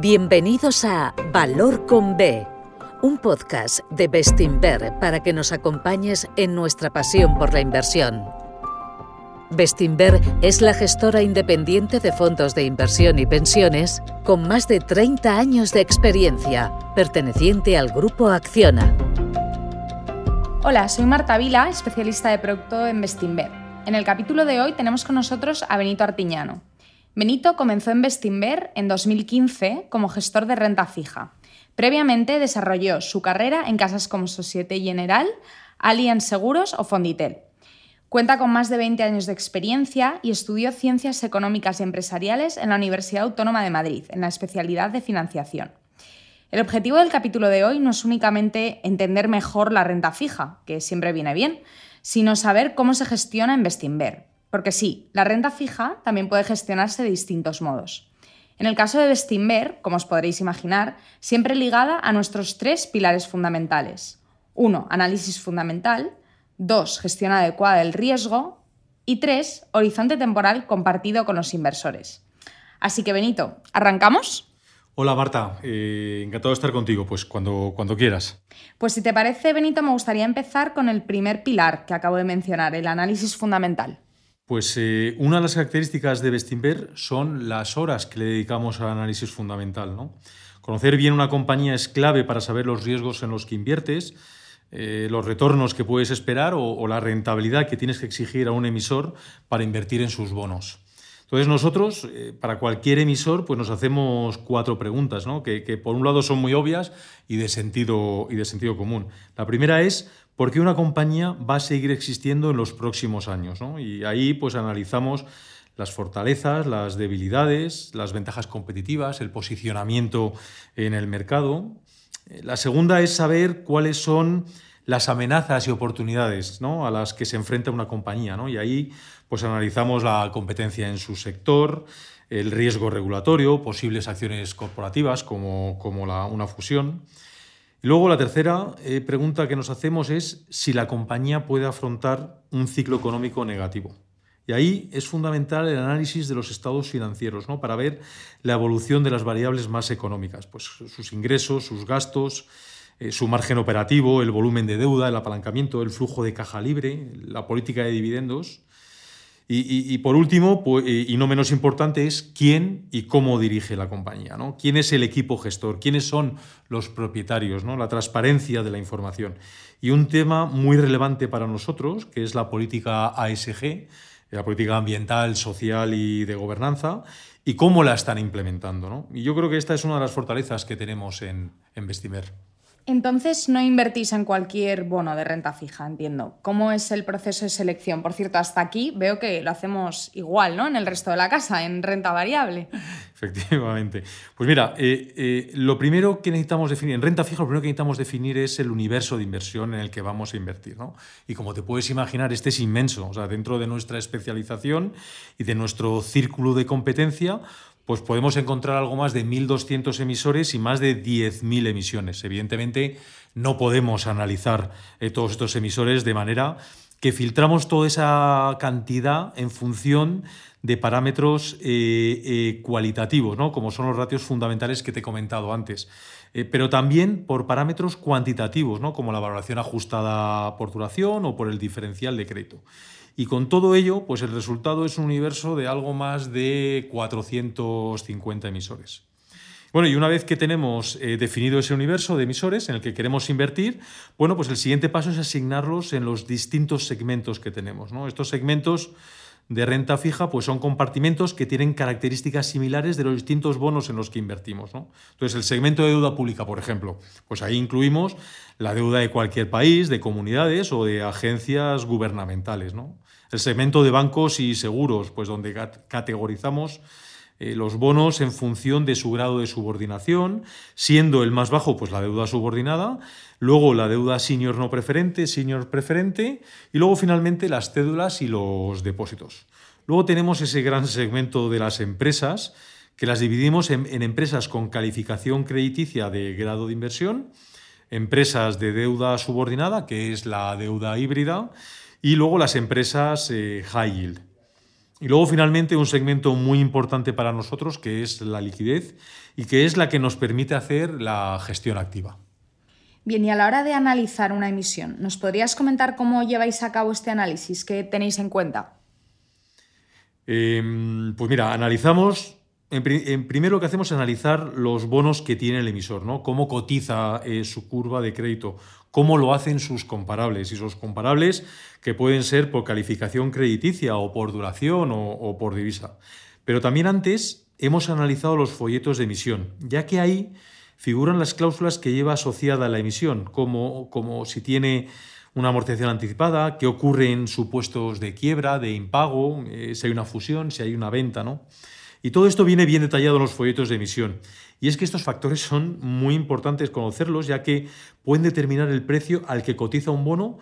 Bienvenidos a Valor con B, un podcast de Bestinver para que nos acompañes en nuestra pasión por la inversión. Bestinver es la gestora independiente de fondos de inversión y pensiones con más de 30 años de experiencia, perteneciente al grupo Acciona. Hola, soy Marta Vila, especialista de producto en Bestinver. En el capítulo de hoy tenemos con nosotros a Benito Artiñano. Benito comenzó en Bestinver en 2015 como gestor de renta fija. Previamente desarrolló su carrera en casas como Societe General, Allianz Seguros o Fonditel. Cuenta con más de 20 años de experiencia y estudió Ciencias Económicas y Empresariales en la Universidad Autónoma de Madrid, en la especialidad de financiación. El objetivo del capítulo de hoy no es únicamente entender mejor la renta fija, que siempre viene bien, sino saber cómo se gestiona en Bestinver. Porque sí, la renta fija también puede gestionarse de distintos modos. En el caso de Bestinver, como os podréis imaginar, siempre ligada a nuestros tres pilares fundamentales. Uno, análisis fundamental. 2. Gestión adecuada del riesgo. Y 3. Horizonte temporal compartido con los inversores. Así que, Benito, ¿arrancamos? Hola Marta, eh, encantado de estar contigo, pues cuando, cuando quieras. Pues si te parece, Benito, me gustaría empezar con el primer pilar que acabo de mencionar, el análisis fundamental. Pues eh, una de las características de Bestinver son las horas que le dedicamos al análisis fundamental. ¿no? Conocer bien una compañía es clave para saber los riesgos en los que inviertes, eh, los retornos que puedes esperar o, la rentabilidad que tienes que exigir a un emisor para invertir en sus bonos. Entonces nosotros, eh, para cualquier emisor, pues nos hacemos cuatro preguntas, ¿no? que, por un lado son muy obvias y de, sentido, y de sentido común. La primera es, ¿por qué una compañía va a seguir existiendo en los próximos años? Y ahí pues analizamos las fortalezas, las debilidades, las ventajas competitivas, el posicionamiento en el mercado. La segunda es saber cuáles son las amenazas y oportunidades a las que se enfrenta una compañía. Y ahí pues, analizamos la competencia en su sector, el riesgo regulatorio, posibles acciones corporativas como, como una fusión. Y luego la tercera eh, pregunta que nos hacemos es si la compañía puede afrontar un ciclo económico negativo. Y ahí es fundamental el análisis de los estados financieros, ¿no? para ver la evolución de las variables más económicas, pues sus ingresos, sus gastos, eh, su margen operativo, el volumen de deuda, el apalancamiento, el flujo de caja libre, la política de dividendos. Y, por último, pues, y no menos importante, es quién y cómo dirige la compañía, ¿no? quién es el equipo gestor, quiénes son los propietarios, ¿no? la transparencia de la información. Y un tema muy relevante para nosotros, que es la política ASG, la política ambiental, social y de gobernanza, y cómo la están implementando. ¿no? Y yo creo que esta es una de las fortalezas que tenemos en, en Vestimer. Entonces no invertís en cualquier bono de renta fija, entiendo. ¿Cómo es el proceso de selección? Por cierto, hasta aquí veo que lo hacemos igual, ¿no? En el resto de la casa, en renta variable. Efectivamente. Pues mira, eh, eh, lo primero que necesitamos definir, en renta fija, lo primero que necesitamos definir es el universo de inversión en el que vamos a invertir, ¿no? Y como te puedes imaginar, este es inmenso. O sea, dentro de nuestra especialización y de nuestro círculo de competencia, pues podemos encontrar algo más de 1.200 emisores y más de 10.000 emisiones. Evidentemente, no podemos analizar eh, todos estos emisores de manera que filtramos toda esa cantidad en función de parámetros eh, eh, cualitativos, ¿no? como son los ratios fundamentales que te he comentado antes, pero también por parámetros cuantitativos, ¿no? como la valoración ajustada por duración o por el diferencial de crédito. Y con todo ello, pues el resultado es un universo de algo más de 450 emisores. Bueno, y una vez que tenemos eh, definido ese universo de emisores en el que queremos invertir, bueno, pues el siguiente paso es asignarlos en los distintos segmentos que tenemos. ¿no? Estos segmentos de renta fija pues son compartimentos que tienen características similares de los distintos bonos en los que invertimos. Entonces, el segmento de deuda pública, por ejemplo, pues ahí incluimos la deuda de cualquier país, de comunidades o de agencias gubernamentales. El segmento de bancos y seguros, pues donde categorizamos eh, los bonos en función de su grado de subordinación, siendo el más bajo pues la deuda subordinada, luego la deuda senior no preferente, senior preferente y luego finalmente las cédulas y los depósitos. Luego tenemos ese gran segmento de las empresas que las dividimos en, empresas con calificación crediticia de grado de inversión, empresas de deuda subordinada, que es la deuda híbrida, y luego las empresas eh, high yield. Y luego, finalmente, un segmento muy importante para nosotros, que es la liquidez y que es la que nos permite hacer la gestión activa. Bien, y a la hora de analizar una emisión, ¿nos podrías comentar cómo lleváis a cabo este análisis? ¿Qué tenéis en cuenta? Em, pues mira, analizamos en, primero lo que hacemos es analizar los bonos que tiene el emisor, ¿no? Cómo cotiza eh, su curva de crédito, cómo lo hacen sus comparables. Y sus comparables que pueden ser por calificación crediticia o por duración o, por divisa. Pero también antes hemos analizado los folletos de emisión, ya que ahí figuran las cláusulas que lleva asociada la emisión, como, como si tiene una amortización anticipada, qué ocurre en supuestos de quiebra, de impago, eh, si hay una fusión, si hay una venta, ¿no? Y todo esto viene bien detallado en los folletos de emisión. Y es que estos factores son muy importantes conocerlos, ya que pueden determinar el precio al que cotiza un bono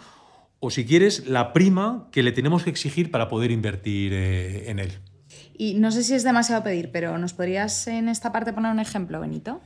o, si quieres, la prima que le tenemos que exigir para poder invertir eh, en él. Y no sé si es demasiado pedir, pero ¿nos podrías en esta parte poner un ejemplo, Benito?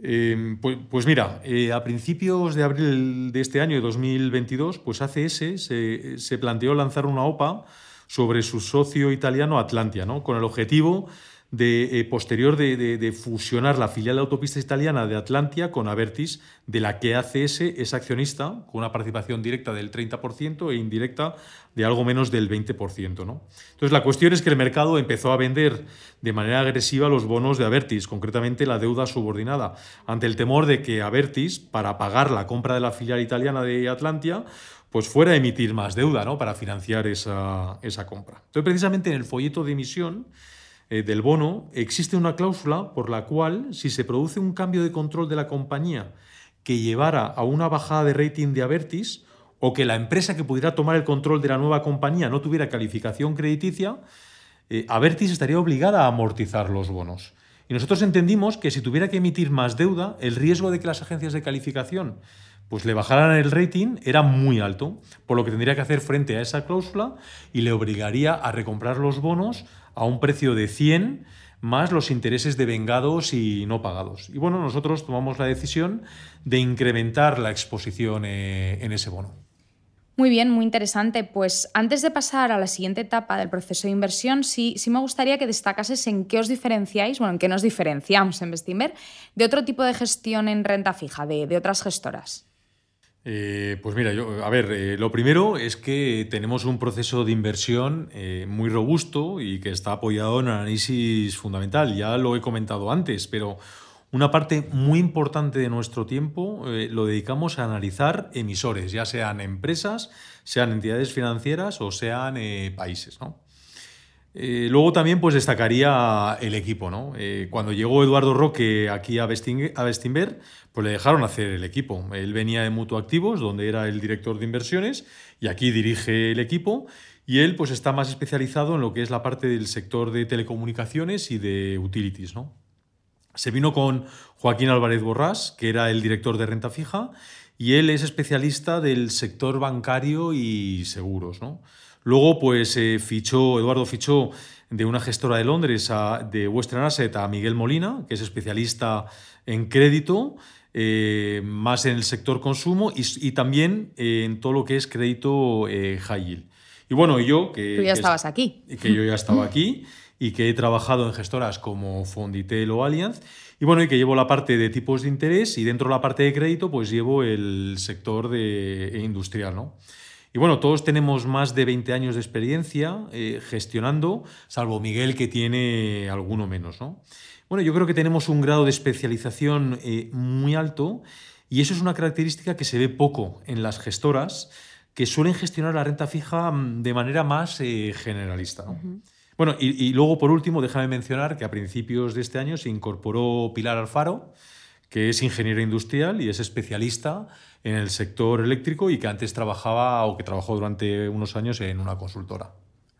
Em, pues, pues, mira, eh, a principios de abril de este año, de 2022, pues ACS se, se planteó lanzar una OPA sobre su socio italiano Atlantia, ¿no? con el objetivo de, eh, posterior de, fusionar la filial de autopistas italiana de Atlantia con Avertis, de la que ACS es accionista, con una participación directa del 30% e indirecta de algo menos del 20%. ¿no? Entonces, la cuestión es que el mercado empezó a vender de manera agresiva los bonos de Avertis, concretamente la deuda subordinada, ante el temor de que Avertis, para pagar la compra de la filial italiana de Atlantia, pues fuera a emitir más deuda ¿no? para financiar esa, compra. Entonces, precisamente en el folleto de emisión eh, del bono existe una cláusula por la cual, si se produce un cambio de control de la compañía que llevara a una bajada de rating de Avertis, o que la empresa que pudiera tomar el control de la nueva compañía no tuviera calificación crediticia, eh, Avertis estaría obligada a amortizar los bonos. Y nosotros entendimos que si tuviera que emitir más deuda, el riesgo de que las agencias de calificación pues le bajaran el rating era muy alto, por lo que tendría que hacer frente a esa cláusula y le obligaría a recomprar los bonos a un precio de 100 más los intereses de vengados y no pagados. Y bueno, nosotros tomamos la decisión de incrementar la exposición eh, en ese bono. Muy bien, muy interesante. Pues antes de pasar a la siguiente etapa del proceso de inversión, sí, sí me gustaría que destacases en qué os diferenciáis, bueno, en qué nos diferenciamos en Bestinver de otro tipo de gestión en renta fija, de, de otras gestoras. Eh, pues mira, yo, a ver, eh, lo primero es que tenemos un proceso de inversión eh, muy robusto y que está apoyado en análisis fundamental. Ya lo he comentado antes, pero una parte muy importante de nuestro tiempo lo dedicamos a analizar emisores, ya sean empresas, sean entidades financieras o sean países. ¿no? Eh, luego también pues destacaría el equipo, ¿no? Eh, cuando llegó Eduardo Roque aquí a, Bestinver, pues le dejaron hacer el equipo. Él venía de Mutuo Activos, donde era el director de inversiones, y aquí dirige el equipo. Y él pues está más especializado en lo que es la parte del sector de telecomunicaciones y de utilities, ¿no? Se vino con Joaquín Álvarez Borrás, que era el director de renta fija, y él es especialista del sector bancario y seguros, ¿no? Luego, pues eh, fichó, Eduardo fichó de una gestora de Londres, de Western Asset, a Miguel Molina, que es especialista en crédito, eh, más en el sector consumo y, también en todo lo que es crédito eh, high yield. Y bueno, yo que... Tú ya estabas aquí. Que yo ya estaba aquí y que he trabajado en gestoras como Fonditel o Allianz. Y bueno, y que llevo la parte de tipos de interés y dentro de la parte de crédito, pues llevo el sector de, industrial, ¿no? Y bueno, todos tenemos más de 20 años de experiencia eh, gestionando, salvo Miguel que tiene alguno menos. ¿no? Bueno, yo creo que tenemos un grado de especialización eh, muy alto y eso es una característica que se ve poco en las gestoras que suelen gestionar la renta fija mm, de manera más eh, generalista. Bueno, y, y, luego por último, déjame mencionar que a principios de este año se incorporó Pilar Alfaro, que es ingeniero industrial y es especialista en el sector eléctrico y que antes trabajaba o que trabajó durante unos años en una consultora.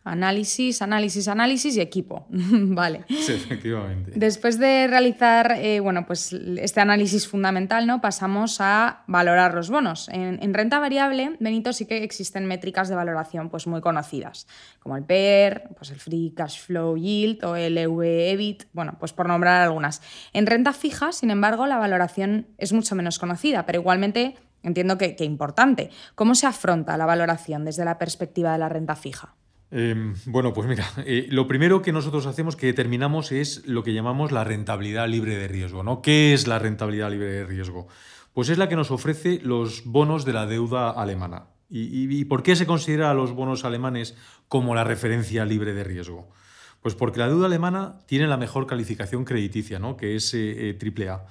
Análisis, análisis, análisis y equipo. vale. Sí, efectivamente. Después de realizar eh, bueno, pues este análisis fundamental, ¿no? pasamos a valorar los bonos. En, renta variable, Benito, sí que existen métricas de valoración pues, muy conocidas, como el PER, pues el Free Cash Flow Yield o el EV-EBIT, bueno, pues por nombrar algunas. En renta fija, sin embargo, la valoración es mucho menos conocida, pero igualmente entiendo que, que importante. ¿Cómo se afronta la valoración desde la perspectiva de la renta fija? Em, bueno, pues mira, eh, lo primero que nosotros hacemos, que determinamos, es lo que llamamos la rentabilidad libre de riesgo. ¿no? ¿Qué es la rentabilidad libre de riesgo? Pues es la que nos ofrece los bonos de la deuda alemana. ¿Y, por qué se considera a los bonos alemanes como la referencia libre de riesgo? Pues porque la deuda alemana tiene la mejor calificación crediticia, ¿no? que es eh, eh, AAA.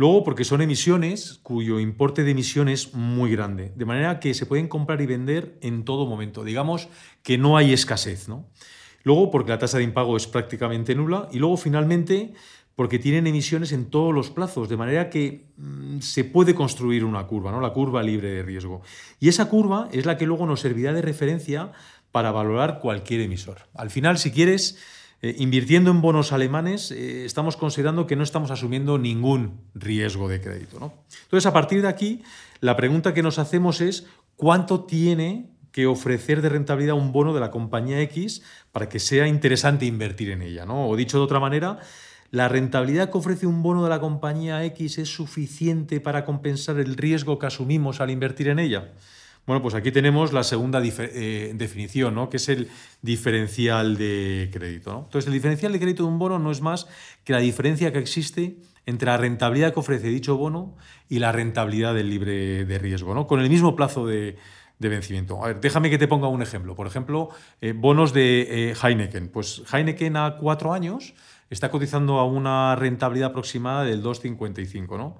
Luego, porque son emisiones cuyo importe de emisión es muy grande, de manera que se pueden comprar y vender en todo momento. Digamos que no hay escasez. ¿no? Luego, porque la tasa de impago es prácticamente nula. Y luego, finalmente, porque tienen emisiones en todos los plazos, de manera que mm, se puede construir una curva, ¿no? la curva libre de riesgo. Y esa curva es la que luego nos servirá de referencia para valorar cualquier emisor. Al final, si quieres, eh, invirtiendo en bonos alemanes, eh, estamos considerando que no estamos asumiendo ningún riesgo de crédito. ¿no? Entonces, a partir de aquí, la pregunta que nos hacemos es cuánto tiene que ofrecer de rentabilidad un bono de la compañía X para que sea interesante invertir en ella. ¿no? O dicho de otra manera, ¿la rentabilidad que ofrece un bono de la compañía X es suficiente para compensar el riesgo que asumimos al invertir en ella? Bueno, pues aquí tenemos la segunda eh, definición, ¿no? que es el diferencial de crédito. Entonces, el diferencial de crédito de un bono no es más que la diferencia que existe entre la rentabilidad que ofrece dicho bono y la rentabilidad del libre de riesgo, ¿no? con el mismo plazo de, vencimiento. A ver, déjame que te ponga un ejemplo. Por ejemplo, eh, bonos de eh, Heineken. Pues Heineken a cuatro años está cotizando a una rentabilidad aproximada del 2,55, ¿no?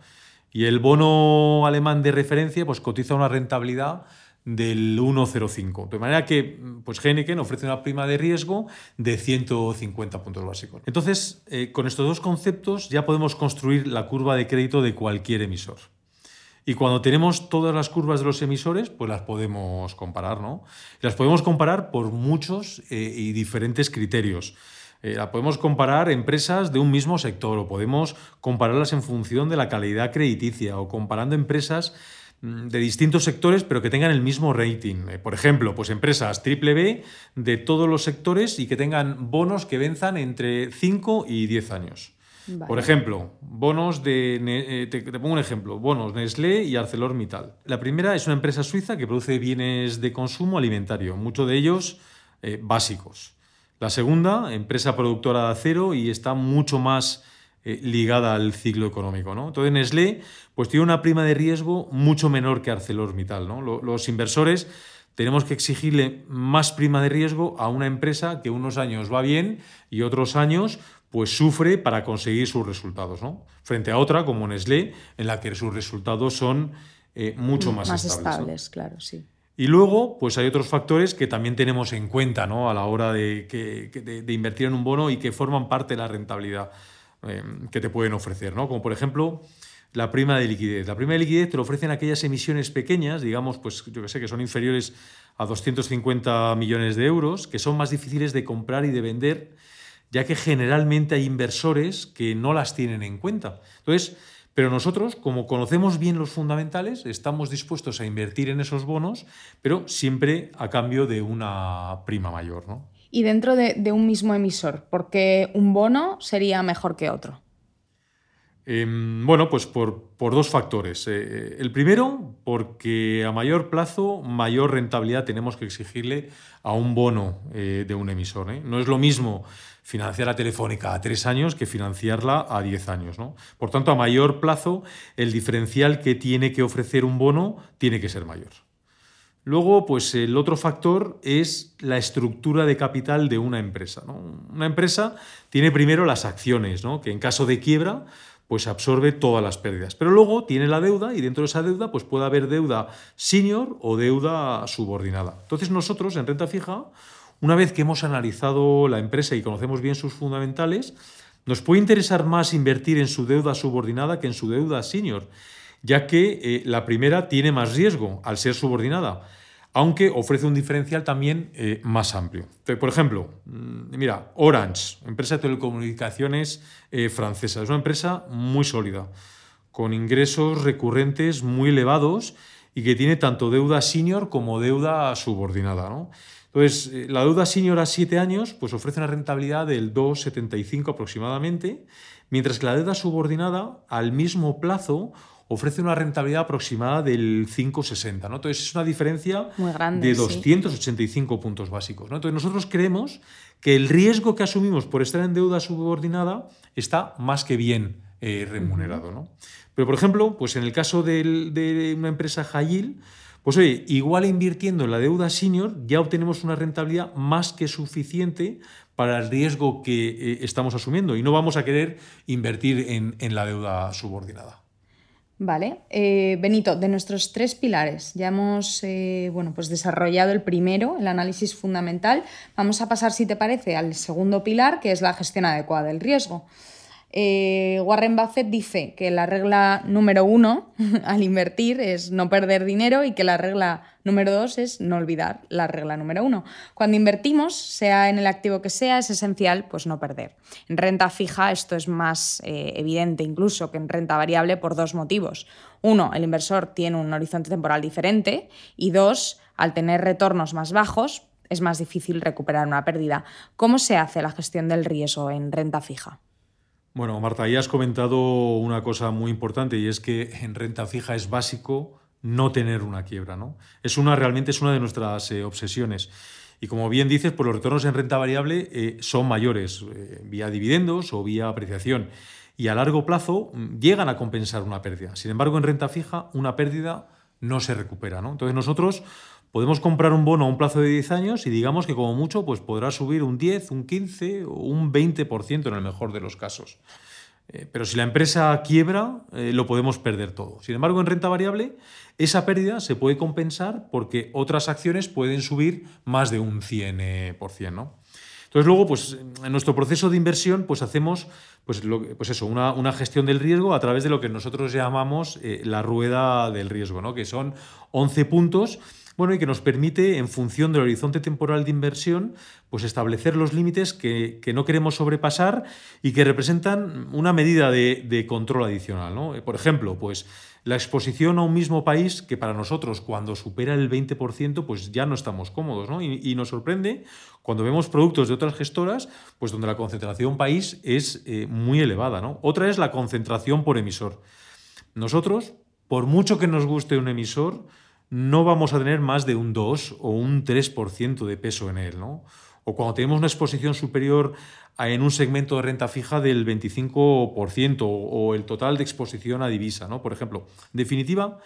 Y el bono alemán de referencia pues, cotiza una rentabilidad del 1,05. De manera que pues, Heineken ofrece una prima de riesgo de 150 puntos básicos. Entonces, eh, con estos dos conceptos ya podemos construir la curva de crédito de cualquier emisor. Y cuando tenemos todas las curvas de los emisores, pues las podemos comparar, ¿no? Las podemos comparar por muchos eh, y diferentes criterios. Eh, la podemos comparar empresas de un mismo sector o podemos compararlas en función de la calidad crediticia o comparando empresas mm, de distintos sectores pero que tengan el mismo rating. Eh, por ejemplo, pues empresas triple B de todos los sectores y que tengan bonos que venzan entre 5 y 10 años. Por ejemplo, bonos de. Eh, te, pongo un ejemplo: bonos Nestlé y ArcelorMittal. La primera es una empresa suiza que produce bienes de consumo alimentario, muchos de ellos básicos. La segunda, empresa productora de acero y está mucho más eh, ligada al ciclo económico. ¿no? Entonces, Nestlé pues, tiene una prima de riesgo mucho menor que ArcelorMittal. ¿no? Los inversores tenemos que exigirle más prima de riesgo a una empresa que unos años va bien y otros años pues sufre para conseguir sus resultados, ¿no? Frente a otra como Nestlé, en la que sus resultados son eh, mucho más, más estables. claro, sí. Y luego, pues hay otros factores que también tenemos en cuenta ¿no? a la hora de, de, invertir en un bono y que forman parte de la rentabilidad eh, que te pueden ofrecer, ¿no? Como por ejemplo, la prima de liquidez. La prima de liquidez te lo ofrecen aquellas emisiones pequeñas, digamos, pues yo que sé, que son inferiores a 250 millones de euros, que son más difíciles de comprar y de vender, ya que generalmente hay inversores que no las tienen en cuenta. Entonces, pero nosotros, como conocemos bien los fundamentales, estamos dispuestos a invertir en esos bonos, pero siempre a cambio de una prima mayor. ¿no? Y dentro de, un mismo emisor, ¿por qué un bono sería mejor que otro? Em, bueno, pues por, dos factores. Eh, eh, el primero, porque a mayor plazo, mayor rentabilidad tenemos que exigirle a un bono eh, de un emisor. No es lo mismo financiar a Telefónica a tres años que financiarla a diez años. ¿no? Por tanto, a mayor plazo, el diferencial que tiene que ofrecer un bono tiene que ser mayor. Luego, pues el otro factor es la estructura de capital de una empresa. Una empresa tiene primero las acciones, ¿no? que en caso de quiebra, pues absorbe todas las pérdidas. Pero luego tiene la deuda y dentro de esa deuda pues puede haber deuda senior o deuda subordinada. Entonces nosotros en renta fija una vez que hemos analizado la empresa y conocemos bien sus fundamentales, nos puede interesar más invertir en su deuda subordinada que en su deuda senior, ya que eh, la primera tiene más riesgo al ser subordinada, aunque ofrece un diferencial también eh, más amplio. por ejemplo, mm, mira, Orange, empresa de telecomunicaciones eh, francesa, es una empresa muy sólida, con ingresos recurrentes muy elevados y que tiene tanto deuda senior como deuda subordinada. Entonces, eh, la deuda senior a 7 años pues ofrece una rentabilidad del 2,75 aproximadamente, mientras que la deuda subordinada al mismo plazo ofrece una rentabilidad aproximada del 5,60. ¿no? Entonces es una diferencia grande, de sí. 285 puntos básicos. ¿no? Entonces nosotros creemos que el riesgo que asumimos por estar en deuda subordinada está más que bien eh, remunerado. ¿no? Pero, por ejemplo, pues en el caso del- de una empresa yield, pues oye, igual invirtiendo en la deuda senior ya obtenemos una rentabilidad más que suficiente para el riesgo que eh, estamos asumiendo y no vamos a querer invertir en, en la deuda subordinada. Vale. Eh, Benito, de nuestros tres pilares, ya hemos eh, bueno, pues desarrollado el primero, el análisis fundamental. Vamos a pasar, si te parece, al segundo pilar, que es la gestión adecuada del riesgo. Eh, Warren Buffett dice que la regla número uno al invertir es no perder dinero y que la regla número dos es no olvidar la regla número uno. Cuando invertimos, sea en el activo que sea, es esencial pues no perder. En renta fija esto es más eh, evidente incluso que en renta variable por dos motivos. Uno, el inversor tiene un horizonte temporal diferente y dos, al tener retornos más bajos, es más difícil recuperar una pérdida. ¿Cómo se hace la gestión del riesgo en renta fija? Bueno, Marta, ya has comentado una cosa muy importante y es que en renta fija es básico no tener una quiebra, ¿no? Es una, realmente es una de nuestras eh, obsesiones. Y como bien dices, pues los retornos en renta variable eh, son mayores, eh, vía dividendos o vía apreciación. Y a largo plazo mm, llegan a compensar una pérdida. Sin embargo, en renta fija, una pérdida no se recupera, ¿no? Entonces nosotros podemos comprar un bono a un plazo de 10 años y digamos que como mucho pues podrá subir un 10, un 15 o un 20% en el mejor de los casos. Eh, pero si la empresa quiebra, eh, lo podemos perder todo. Sin embargo, en renta variable, esa pérdida se puede compensar porque otras acciones pueden subir más de un 100%. ¿no? Entonces, luego, pues, en nuestro proceso de inversión, pues hacemos pues, pues eso, una, una, gestión del riesgo a través de lo que nosotros llamamos eh, la rueda del riesgo, ¿no? que son 11 puntos bueno, y que nos permite, en función del horizonte temporal de inversión, pues establecer los límites que, no queremos sobrepasar y que representan una medida de, control adicional. ¿no? Por ejemplo, pues la exposición a un mismo país que para nosotros cuando supera el 20% pues ya no estamos cómodos ¿no? y, y, nos sorprende cuando vemos productos de otras gestoras pues donde la concentración país es eh, muy elevada. ¿no? Otra es la concentración por emisor. Nosotros, por mucho que nos guste un emisor, no vamos a tener más de un 2 o un 3% de peso en él. ¿no? O cuando tenemos una exposición superior en un segmento de renta fija del 25% o el total de exposición a divisa. ¿no? Por ejemplo, en definitiva,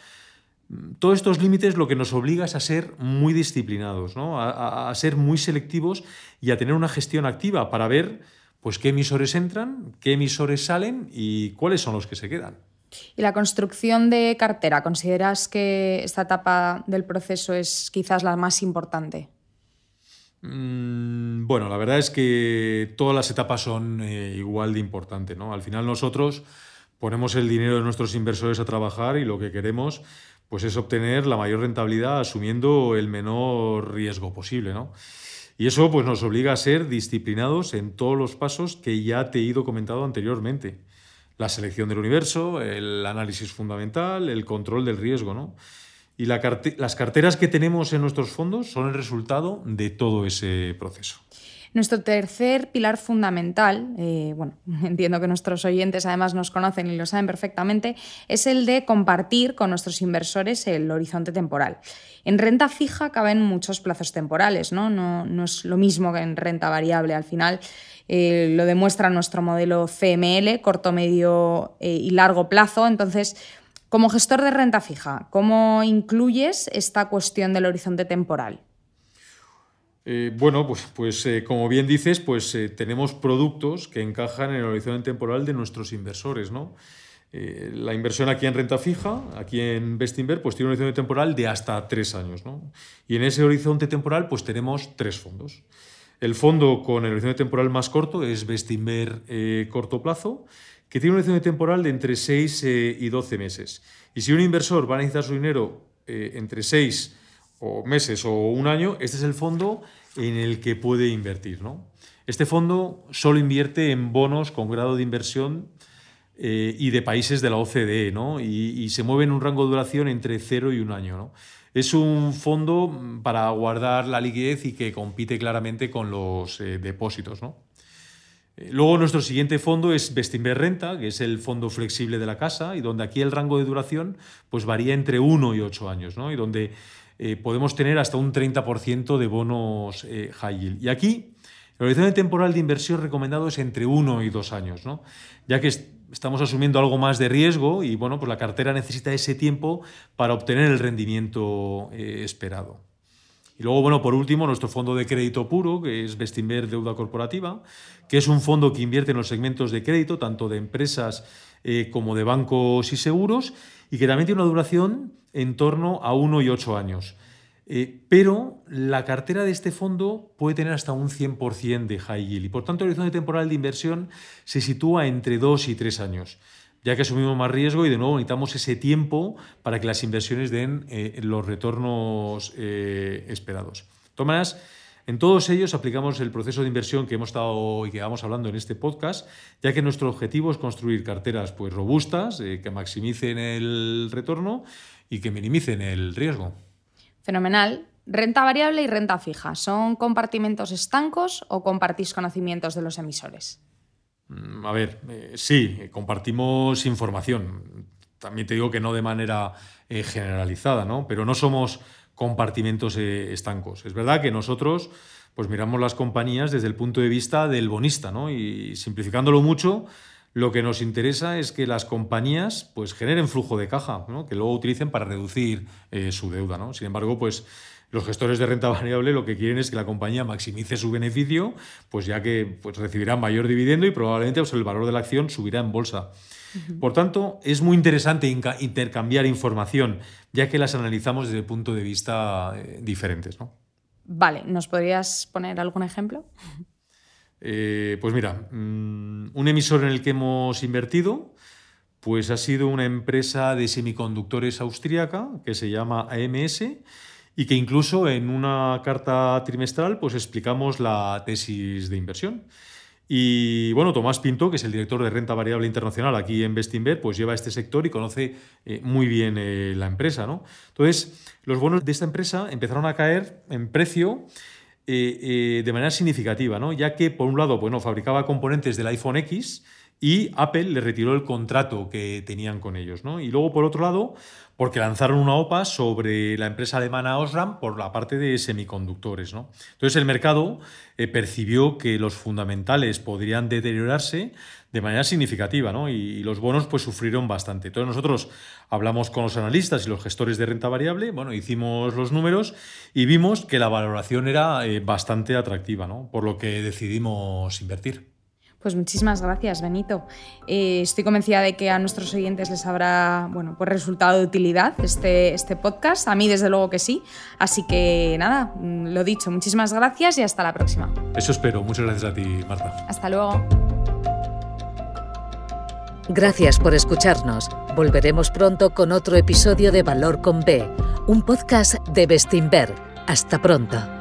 todos estos límites lo que nos obliga es a ser muy disciplinados, ¿no? a, a, a ser muy selectivos y a tener una gestión activa para ver pues, qué emisores entran, qué emisores salen y cuáles son los que se quedan. ¿Y la construcción de cartera? ¿Consideras que esta etapa del proceso es quizás la más importante? Mm, bueno, la verdad es que todas las etapas son eh, igual de importantes. ¿no? Al final nosotros ponemos el dinero de nuestros inversores a trabajar y lo que queremos pues, es obtener la mayor rentabilidad asumiendo el menor riesgo posible. ¿no? Y eso pues, nos obliga a ser disciplinados en todos los pasos que ya te he ido comentando anteriormente la selección del universo, el análisis fundamental, el control del riesgo, ¿no? Y las carteras que tenemos en nuestros fondos son el resultado de todo ese proceso. Nuestro tercer pilar fundamental, eh, bueno, entiendo que nuestros oyentes además nos conocen y lo saben perfectamente, es el de compartir con nuestros inversores el horizonte temporal. En renta fija caben muchos plazos temporales, ¿no? No, no es lo mismo que en renta variable. Al final eh, lo demuestra nuestro modelo CML, corto, medio eh, y largo plazo. Entonces, como gestor de renta fija, ¿cómo incluyes esta cuestión del horizonte temporal? Eh, bueno, pues, pues como bien dices, pues tenemos productos que encajan en el horizonte temporal de nuestros inversores, ¿no? La inversión aquí en renta fija, aquí en Bestinver, pues tiene un horizonte temporal de hasta tres años, ¿no? Y en ese horizonte temporal, pues tenemos tres fondos. El fondo con el horizonte temporal más corto es Bestinver eh, corto plazo, que tiene un horizonte temporal de entre 6 eh, y 12 meses. Y si un inversor va a necesitar su dinero eh, entre 6 o meses o un año, este es el fondo en el que puede invertir. ¿no? Este fondo solo invierte en bonos con grado de inversión eh, y de países de la OCDE, ¿no? y, se mueve en un rango de duración entre 0 y un año. ¿no? Es un fondo para guardar la liquidez y que compite claramente con los eh, depósitos. ¿no? Eh, luego nuestro siguiente fondo es Bestinver Renta, que es el fondo flexible de la casa y donde aquí el rango de duración pues varía entre 1 y 8 años, ¿no? y donde eh, podemos tener hasta un 30% de bonos high yield. Y aquí el horizonte temporal de inversión recomendado es entre 1 y 2 años, ¿no? ya que estamos asumiendo algo más de riesgo y bueno, pues la cartera necesita ese tiempo para obtener el rendimiento esperado. Y luego, bueno, por último, nuestro fondo de crédito puro, que es Bestinver Deuda Corporativa, que es un fondo que invierte en los segmentos de crédito, tanto de empresas eh, como de bancos y seguros, y que también tiene una duración en torno a uno y ocho años. Eh, pero la cartera de este fondo puede tener hasta un 100% de high yield y por tanto el horizonte temporal de inversión se sitúa entre dos y tres años ya que asumimos más riesgo y de nuevo necesitamos ese tiempo para que las inversiones den eh, los retornos eh, esperados. Maneras, en todos ellos aplicamos el proceso de inversión que hemos estado y que vamos hablando en este podcast, ya que nuestro objetivo es construir carteras pues, robustas, que maximicen el retorno y que minimicen el riesgo. Fenomenal. Renta variable y renta fija, ¿son compartimentos estancos o compartís conocimientos de los emisores? Mm, a ver, eh, sí, compartimos información. También te digo que no de manera eh, generalizada, ¿no? Pero no somos compartimentos eh, estancos. Es verdad que nosotros pues miramos las compañías desde el punto de vista del bonista, ¿no? Y simplificándolo mucho, lo que nos interesa es que las compañías pues generen flujo de caja, ¿no? que luego utilicen para reducir su deuda, ¿no? Sin embargo, pues los gestores de renta variable lo que quieren es que la compañía maximice su beneficio, pues ya que pues, recibirá mayor dividendo y probablemente pues, el valor de la acción subirá en bolsa. Por tanto, es muy interesante intercambiar información, ya que las analizamos desde el punto de vista eh, diferentes. ¿no? Vale, ¿nos podrías poner algún ejemplo? Eh, pues mira, mm, un emisor en el que hemos invertido pues ha sido una empresa de semiconductores austríaca que se llama AMS y que incluso en una carta trimestral pues explicamos la tesis de inversión. Y bueno, Tomás Pinto, que es el director de renta variable internacional aquí en Bestinver, pues lleva este sector y conoce eh, muy bien eh, la empresa. ¿no? Entonces, los bonos de esta empresa empezaron a caer en precio eh, de manera significativa, ¿no? ya que, por un lado, bueno, fabricaba componentes del iPhone X y Apple le retiró el contrato que tenían con ellos. ¿no? Y luego, por otro lado, porque lanzaron una OPA sobre la empresa alemana Osram por la parte de semiconductores. ¿no? Entonces el mercado eh, percibió que los fundamentales podrían deteriorarse de manera significativa ¿no? y, los bonos pues sufrieron bastante. Entonces nosotros hablamos con los analistas y los gestores de renta variable, bueno, hicimos los números y vimos que la valoración era eh, bastante atractiva, ¿no? por lo que decidimos invertir. Pues muchísimas gracias, Benito. Eh, estoy convencida de que a nuestros oyentes les habrá bueno, pues resultado de utilidad este, este podcast. A mí, desde luego que sí. Así que nada, mm, lo dicho, muchísimas gracias y hasta la próxima. Eso espero. Muchas gracias a ti, Marta. Hasta luego. Gracias por escucharnos. Volveremos pronto con otro episodio de Valor con B, un podcast de Bestinver. Hasta pronto.